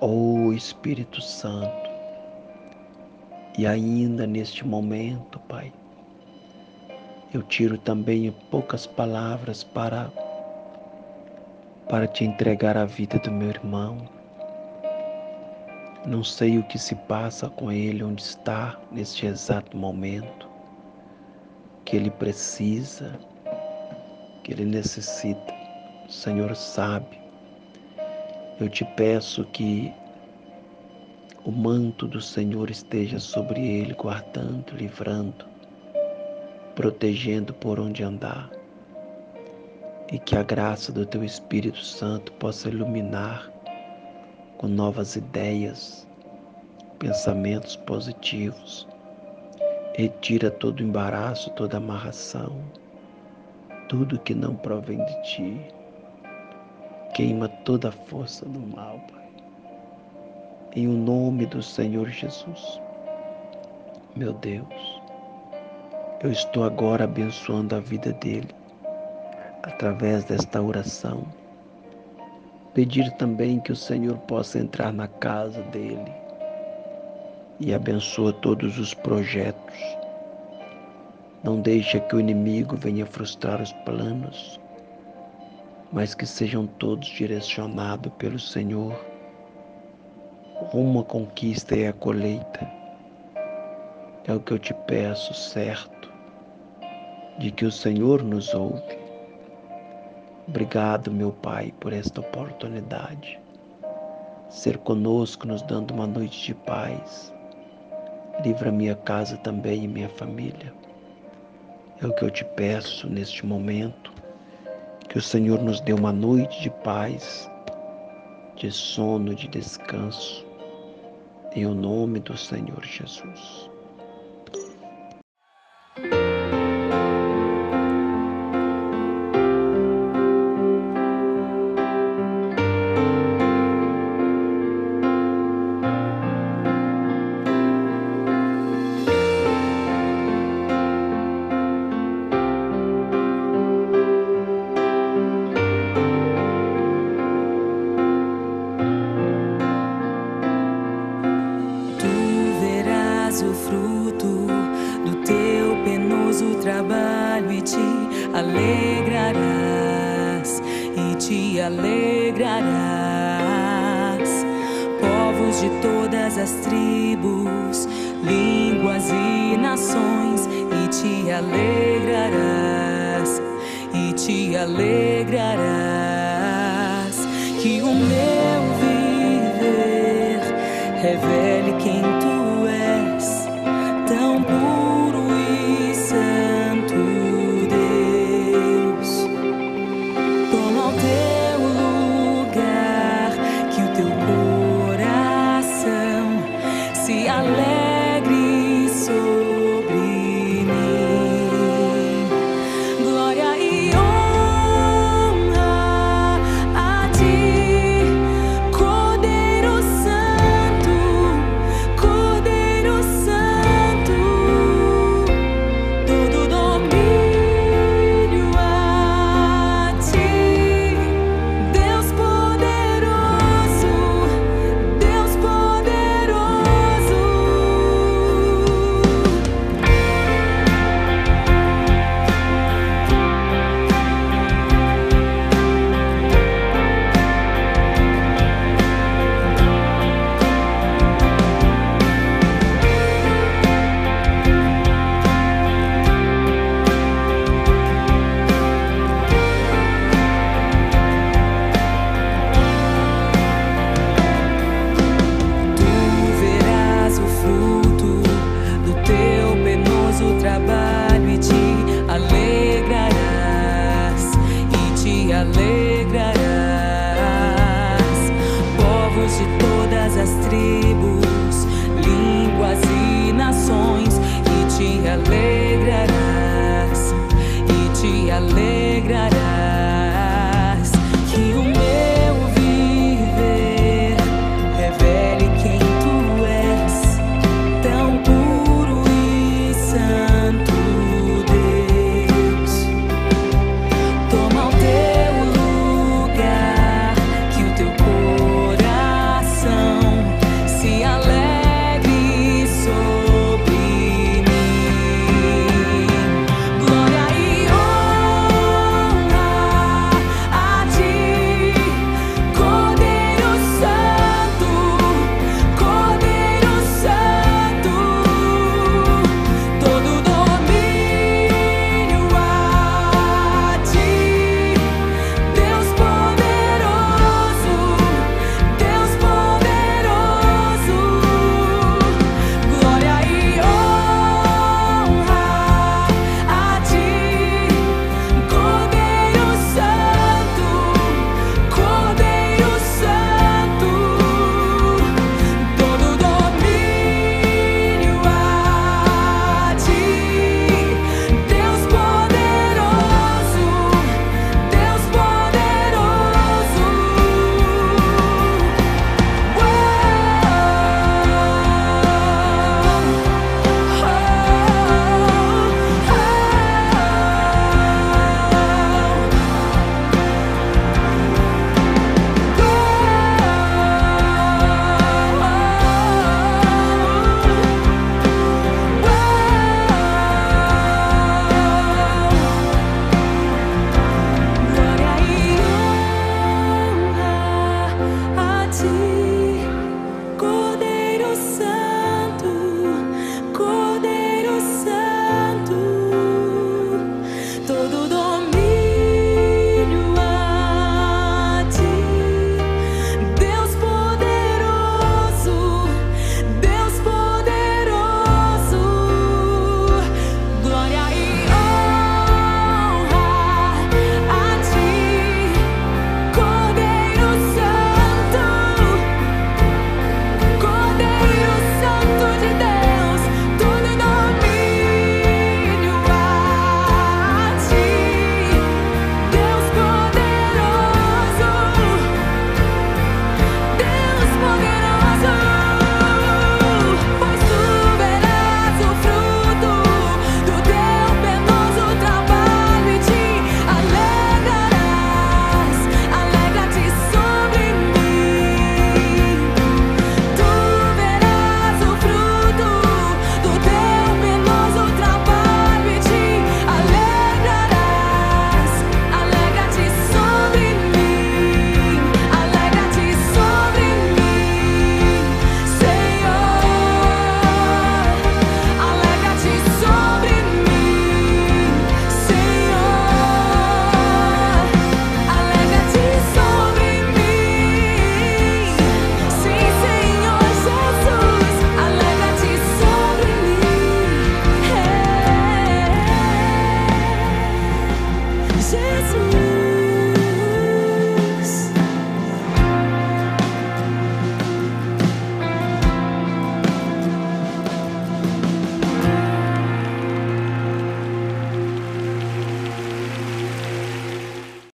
Oh Espírito Santo, e ainda neste momento, Pai, eu tiro também poucas palavras para para te entregar a vida do meu irmão. Não sei o que se passa com ele, onde está neste exato momento, que ele precisa, que ele necessita. O Senhor sabe. Eu te peço que o manto do Senhor esteja sobre ele, guardando, livrando, protegendo por onde andar. E que a graça do teu Espírito Santo possa iluminar com novas ideias, pensamentos positivos. Retira todo embaraço, toda amarração, tudo que não provém de ti. Queima toda a força do mal, Pai. Em o nome do Senhor Jesus. Meu Deus, eu estou agora abençoando a vida dele através desta oração Pedir também que o Senhor possa entrar na casa dele e abençoa todos os projetos. Não deixa que o inimigo venha frustrar os planos, mas que sejam todos direcionados pelo Senhor rumo à conquista e à colheita. É o que eu te peço, certo, de que o Senhor nos ouve Obrigado, meu Pai, por esta oportunidade. Ser conosco, nos dando uma noite de paz. Livra minha casa também e minha família. É o que eu te peço neste momento. Que o Senhor nos dê uma noite de paz, de sono, de descanso. Em o nome do Senhor Jesus. Alegrarás e te alegrarás. Povos de todas as tribos, línguas e nações, e te alegrarás, e te alegrarás. Que o meu tribos, línguas e nações, e te alegrarás.